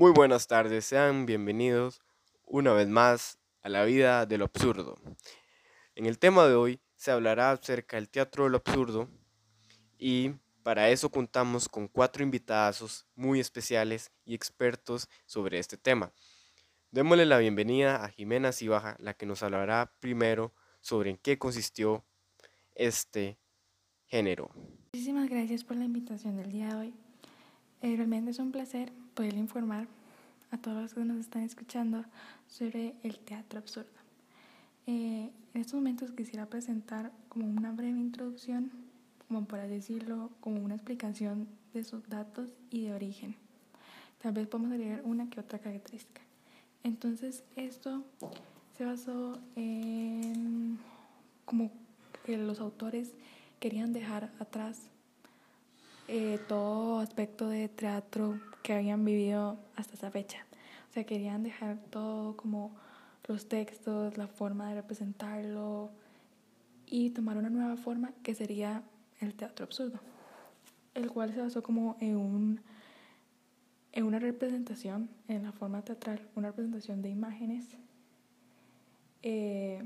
Muy buenas tardes, sean bienvenidos una vez más a la vida de lo absurdo. En el tema de hoy se hablará acerca del teatro de lo absurdo y para eso contamos con cuatro invitados muy especiales y expertos sobre este tema. Démosle la bienvenida a Jimena Cibaja, la que nos hablará primero sobre en qué consistió este género. Muchísimas gracias por la invitación del día de hoy. Eh, realmente es un placer poder informar a todos los que nos están escuchando sobre el teatro absurdo. Eh, en estos momentos quisiera presentar como una breve introducción, como para decirlo, como una explicación de sus datos y de origen. Tal vez podemos agregar una que otra característica. Entonces, esto se basó en como que los autores querían dejar atrás eh, todo aspecto de teatro que habían vivido hasta esa fecha. O sea, querían dejar todo como los textos, la forma de representarlo y tomar una nueva forma que sería el teatro absurdo, el cual se basó como en, un, en una representación, en la forma teatral, una representación de imágenes eh,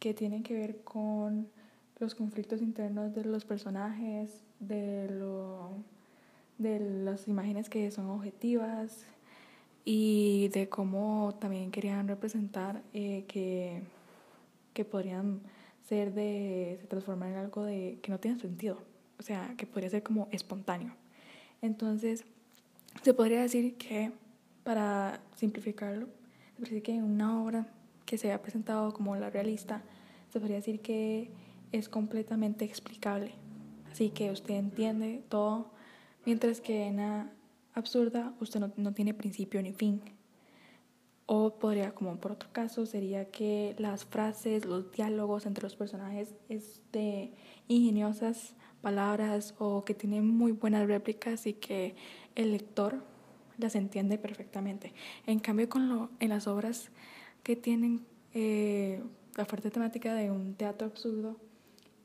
que tienen que ver con los conflictos internos de los personajes, de, lo, de las imágenes que son objetivas y de cómo también querían representar eh, que, que podrían ser de, se transformar en algo de, que no tiene sentido, o sea, que podría ser como espontáneo. Entonces, se podría decir que, para simplificarlo, se decir que en una obra que se ha presentado como la realista, se podría decir que es completamente explicable. Así que usted entiende todo, mientras que en la absurda usted no, no tiene principio ni fin. O podría, como por otro caso, sería que las frases, los diálogos entre los personajes es de ingeniosas palabras o que tienen muy buenas réplicas y que el lector las entiende perfectamente. En cambio, con lo, en las obras que tienen eh, la fuerte temática de un teatro absurdo,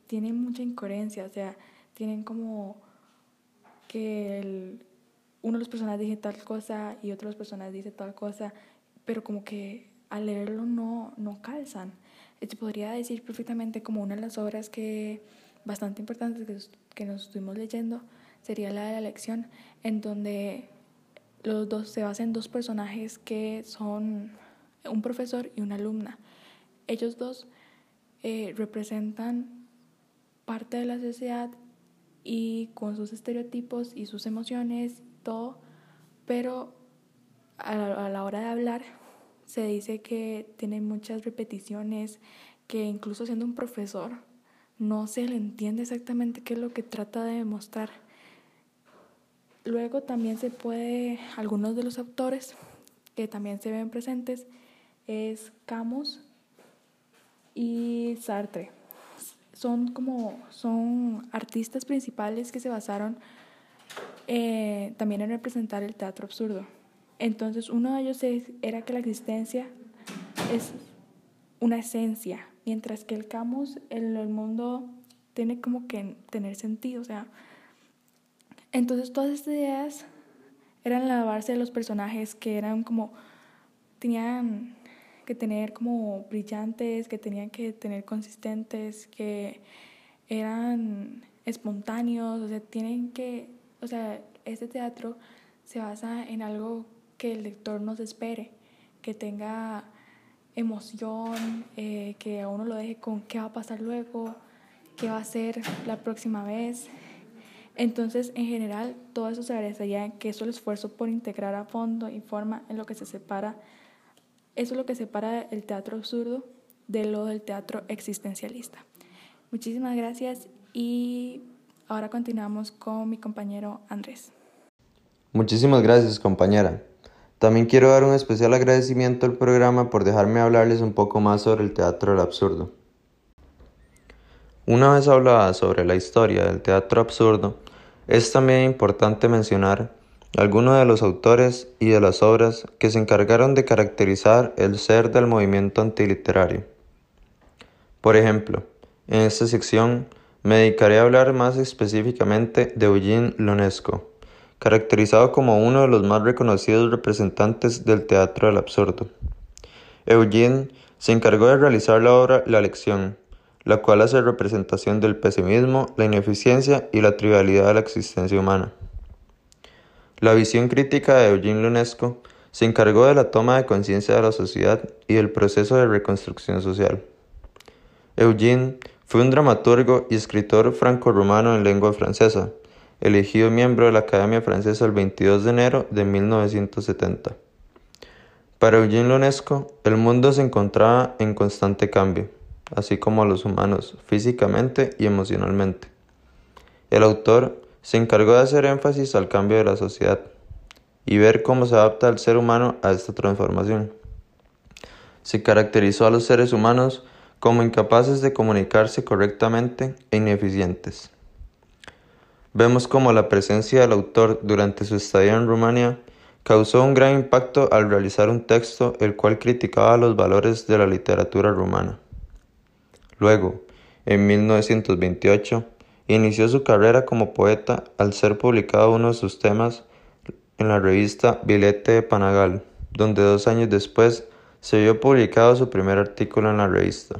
tienen mucha incoherencia, o sea, tienen como que el, uno de los personajes dice tal cosa y otro de los personajes dice tal cosa, pero como que al leerlo no, no calzan. Se podría decir perfectamente como una de las obras que bastante importantes que, que nos estuvimos leyendo sería la de la lección, en donde los dos se basan dos personajes que son un profesor y una alumna. Ellos dos eh, representan parte de la sociedad y con sus estereotipos y sus emociones, todo, pero a la, hora de hablar se dice que tiene muchas repeticiones, que incluso siendo un profesor no se le entiende exactamente qué es lo que trata de demostrar. Luego también se puede, algunos de los autores que también se ven presentes es Camus y Sartre son como son artistas principales que se basaron eh, también en representar el teatro absurdo. Entonces uno de ellos era que la existencia es una esencia, mientras que el camus, el, el mundo tiene como que tener sentido, o sea, entonces todas estas ideas eran la base de los personajes que eran como, tenían que tener como brillantes, que tenían que tener consistentes, que eran espontáneos, o sea, tienen que, o sea, este teatro se basa en algo que el lector nos espere, que tenga emoción, eh, que a uno lo deje con qué va a pasar luego, qué va a ser la próxima vez. Entonces, en general, todo eso se agradecería que es el esfuerzo por integrar a fondo y forma en lo que se separa eso es lo que separa el teatro absurdo de lo del teatro existencialista. Muchísimas gracias y ahora continuamos con mi compañero Andrés. Muchísimas gracias compañera. También quiero dar un especial agradecimiento al programa por dejarme hablarles un poco más sobre el teatro del absurdo. Una vez hablada sobre la historia del teatro absurdo, es también importante mencionar algunos de los autores y de las obras que se encargaron de caracterizar el ser del movimiento antiliterario. Por ejemplo, en esta sección me dedicaré a hablar más específicamente de Eugene Lonesco, caracterizado como uno de los más reconocidos representantes del teatro del absurdo. Eugene se encargó de realizar la obra La lección, la cual hace representación del pesimismo, la ineficiencia y la trivialidad de la existencia humana. La visión crítica de Eugene Lunesco se encargó de la toma de conciencia de la sociedad y del proceso de reconstrucción social. Eugene fue un dramaturgo y escritor franco-rumano en lengua francesa, elegido miembro de la Academia Francesa el 22 de enero de 1970. Para Eugene Lunesco, el mundo se encontraba en constante cambio, así como los humanos, físicamente y emocionalmente. El autor se encargó de hacer énfasis al cambio de la sociedad y ver cómo se adapta el ser humano a esta transformación. Se caracterizó a los seres humanos como incapaces de comunicarse correctamente e ineficientes. Vemos como la presencia del autor durante su estadía en Rumania causó un gran impacto al realizar un texto el cual criticaba los valores de la literatura rumana. Luego, en 1928, inició su carrera como poeta al ser publicado uno de sus temas en la revista Bilete de Panagal, donde dos años después se vio publicado su primer artículo en la revista.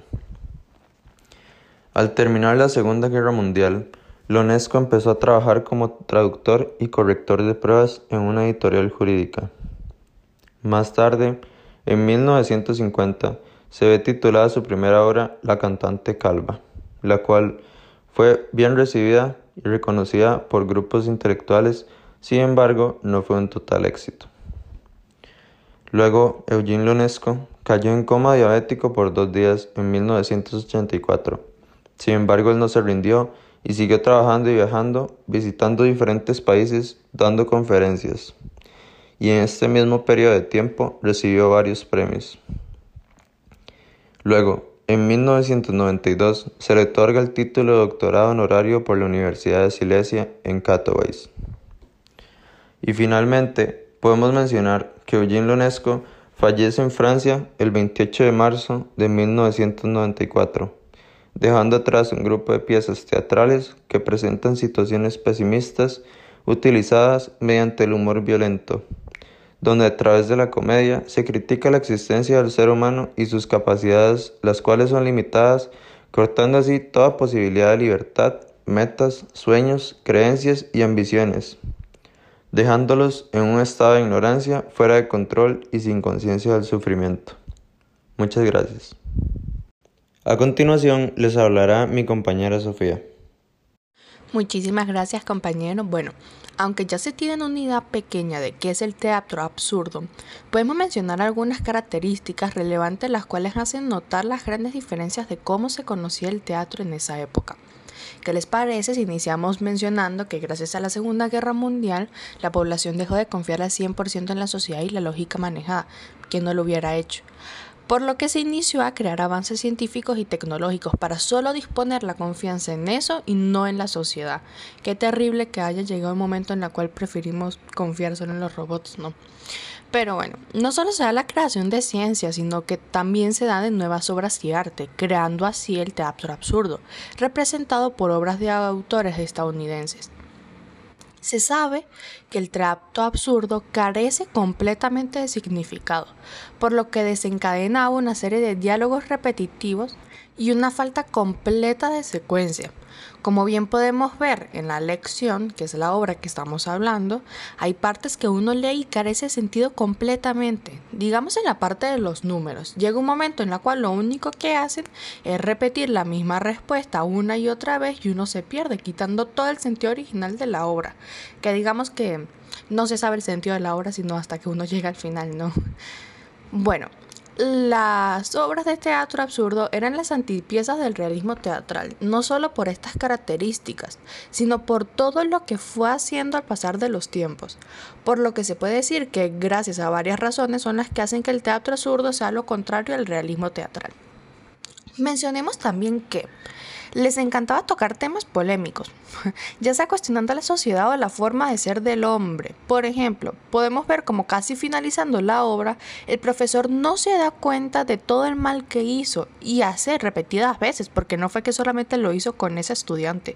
Al terminar la Segunda Guerra Mundial, Lonesco empezó a trabajar como traductor y corrector de pruebas en una editorial jurídica. Más tarde, en 1950, se ve titulada su primera obra La cantante calva, la cual fue bien recibida y reconocida por grupos intelectuales, sin embargo, no fue un total éxito. Luego, Eugene Lonesco cayó en coma diabético por dos días en 1984. Sin embargo, él no se rindió y siguió trabajando y viajando, visitando diferentes países, dando conferencias. Y en este mismo periodo de tiempo recibió varios premios. Luego, en 1992 se le otorga el título de doctorado honorario por la Universidad de Silesia en Katowice. Y finalmente, podemos mencionar que Eugene Lonesco fallece en Francia el 28 de marzo de 1994 dejando atrás un grupo de piezas teatrales que presentan situaciones pesimistas utilizadas mediante el humor violento, donde a través de la comedia se critica la existencia del ser humano y sus capacidades, las cuales son limitadas, cortando así toda posibilidad de libertad, metas, sueños, creencias y ambiciones, dejándolos en un estado de ignorancia, fuera de control y sin conciencia del sufrimiento. Muchas gracias. A continuación les hablará mi compañera Sofía. Muchísimas gracias compañero. Bueno, aunque ya se tiene una idea pequeña de qué es el teatro absurdo, podemos mencionar algunas características relevantes las cuales hacen notar las grandes diferencias de cómo se conocía el teatro en esa época. ¿Qué les parece si iniciamos mencionando que gracias a la Segunda Guerra Mundial la población dejó de confiar al 100% en la sociedad y la lógica manejada? ¿Quién no lo hubiera hecho? Por lo que se inició a crear avances científicos y tecnológicos para solo disponer la confianza en eso y no en la sociedad. Qué terrible que haya llegado el momento en el cual preferimos confiar solo en los robots, ¿no? Pero bueno, no solo se da la creación de ciencia, sino que también se da de nuevas obras de arte, creando así el teatro absurdo, representado por obras de autores estadounidenses. Se sabe que el trato absurdo carece completamente de significado, por lo que desencadena una serie de diálogos repetitivos y una falta completa de secuencia. Como bien podemos ver en la lección, que es la obra que estamos hablando, hay partes que uno lee y carece de sentido completamente. Digamos en la parte de los números. Llega un momento en la cual lo único que hacen es repetir la misma respuesta una y otra vez y uno se pierde, quitando todo el sentido original de la obra. Que digamos que no se sabe el sentido de la obra sino hasta que uno llega al final, ¿no? Bueno, las obras de teatro absurdo eran las antipiezas del realismo teatral, no solo por estas características, sino por todo lo que fue haciendo al pasar de los tiempos, por lo que se puede decir que gracias a varias razones son las que hacen que el teatro absurdo sea lo contrario al realismo teatral. Mencionemos también que Les encantaba tocar temas polémicos, ya sea cuestionando la sociedad o la forma de ser del hombre. Por ejemplo, podemos ver como casi finalizando la obra, el profesor no se da cuenta de todo el mal que hizo y hace repetidas veces, porque no fue que solamente lo hizo con ese estudiante,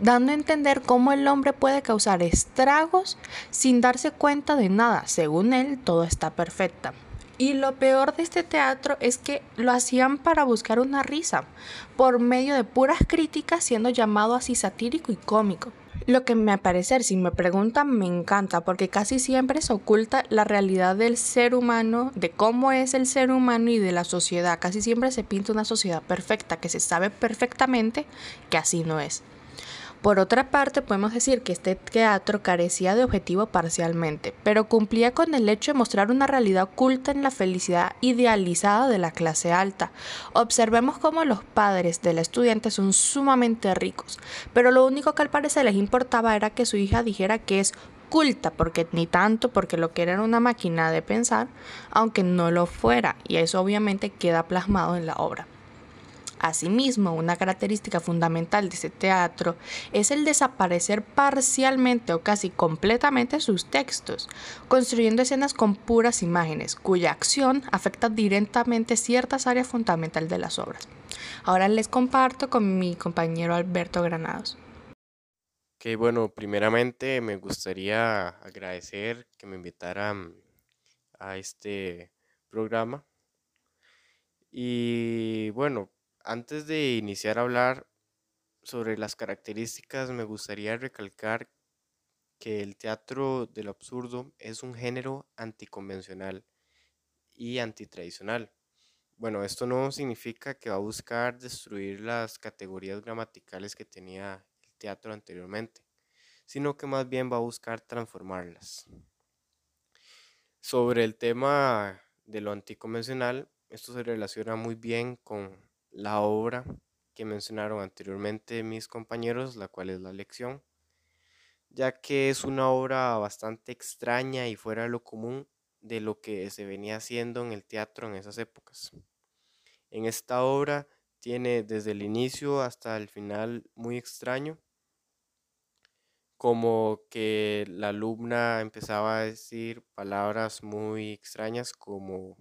dando a entender cómo el hombre puede causar estragos sin darse cuenta de nada. Según él, todo está perfecto. Y lo peor de este teatro es que lo hacían para buscar una risa, por medio de puras críticas, siendo llamado así satírico y cómico. Lo que me parecer, si me preguntan, me encanta, porque casi siempre se oculta la realidad del ser humano, de cómo es el ser humano y de la sociedad. Casi siempre se pinta una sociedad perfecta, que se sabe perfectamente que así no es. Por otra parte, podemos decir que este teatro carecía de objetivo parcialmente, pero cumplía con el hecho de mostrar una realidad oculta en la felicidad idealizada de la clase alta. Observemos cómo los padres del estudiante son sumamente ricos, pero lo único que al parecer les importaba era que su hija dijera que es culta, porque ni tanto porque lo que era una máquina de pensar, aunque no lo fuera, y eso obviamente queda plasmado en la obra. Asimismo, una característica fundamental de este teatro es el desaparecer parcialmente o casi completamente sus textos, construyendo escenas con puras imágenes, cuya acción afecta directamente ciertas áreas fundamentales de las obras. Ahora les comparto con mi compañero Alberto Granados. Ok, bueno, primeramente me gustaría agradecer que me invitaran a este programa. Y bueno, antes de iniciar a hablar sobre las características, me gustaría recalcar que el teatro del absurdo es un género anticonvencional y antitradicional. Bueno, esto no significa que va a buscar destruir las categorías gramaticales que tenía el teatro anteriormente, sino que más bien va a buscar transformarlas. Sobre el tema de lo anticonvencional, esto se relaciona muy bien con la obra que mencionaron anteriormente mis compañeros, la cual es la lección, ya que es una obra bastante extraña y fuera de lo común de lo que se venía haciendo en el teatro en esas épocas. En esta obra tiene desde el inicio hasta el final muy extraño, como que la alumna empezaba a decir palabras muy extrañas como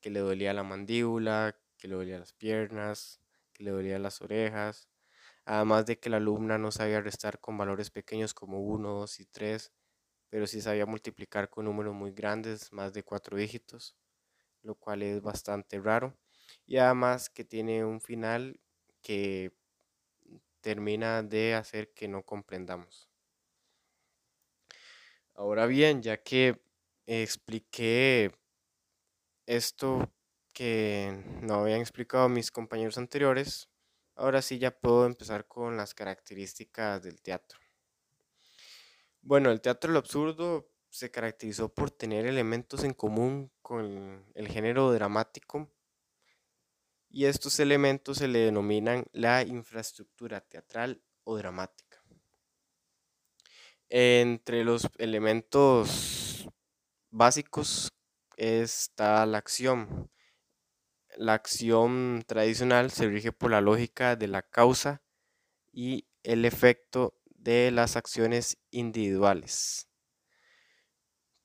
que le dolía la mandíbula, le dolía las piernas, que le dolían las orejas, además de que la alumna no sabía restar con valores pequeños como 1, 2 y 3, pero sí sabía multiplicar con números muy grandes, más de 4 dígitos, lo cual es bastante raro. Y además que tiene un final que termina de hacer que no comprendamos. Ahora bien, ya que expliqué esto que no habían explicado mis compañeros anteriores, ahora sí ya puedo empezar con las características del teatro. Bueno, el teatro lo absurdo se caracterizó por tener elementos en común con el género dramático y estos elementos se le denominan la infraestructura teatral o dramática. Entre los elementos básicos está la acción, la acción tradicional se rige por la lógica de la causa y el efecto de las acciones individuales.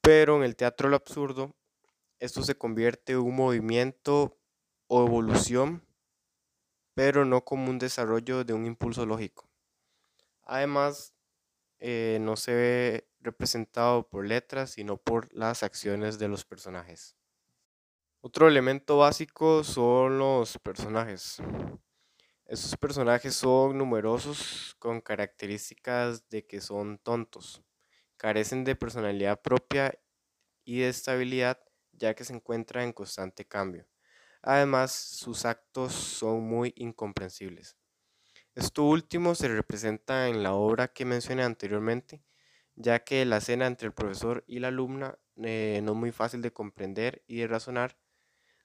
Pero en el teatro absurdo, esto se convierte en un movimiento o evolución, pero no como un desarrollo de un impulso lógico. Además, eh, no se ve representado por letras, sino por las acciones de los personajes. Otro elemento básico son los personajes. Estos personajes son numerosos con características de que son tontos, carecen de personalidad propia y de estabilidad ya que se encuentran en constante cambio. Además, sus actos son muy incomprensibles. Esto último se representa en la obra que mencioné anteriormente, ya que la escena entre el profesor y la alumna eh, no es muy fácil de comprender y de razonar,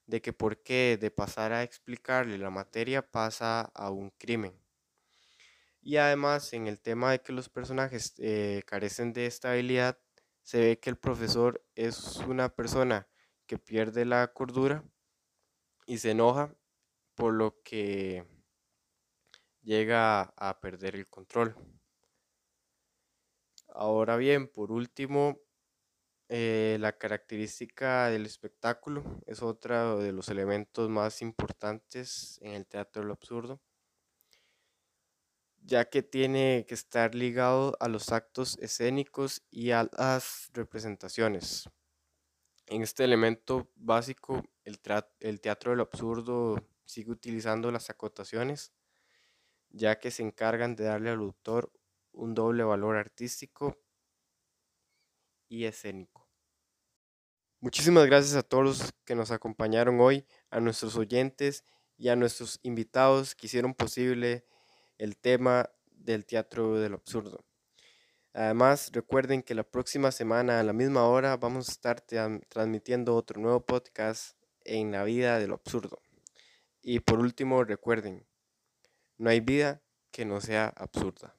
de que por qué de pasar a explicarle la materia pasa a un crimen. Y además en el tema de que los personajes eh, carecen de estabilidad, se ve que el profesor es una persona que pierde la cordura y se enoja por lo que llega a perder el control. Ahora bien, por último, eh, la característica del espectáculo es otro de los elementos más importantes en el teatro del absurdo, ya que tiene que estar ligado a los actos escénicos y a las representaciones. En este elemento básico, el, el teatro del absurdo sigue utilizando las acotaciones, ya que se encargan de darle al autor un doble valor artístico y escénico. Muchísimas gracias a todos los que nos acompañaron hoy, a nuestros oyentes y a nuestros invitados que hicieron posible el tema del teatro del absurdo. Además, recuerden que la próxima semana a la misma hora vamos a estar transmitiendo otro nuevo podcast en la vida del absurdo. Y por último, recuerden, no hay vida que no sea absurda.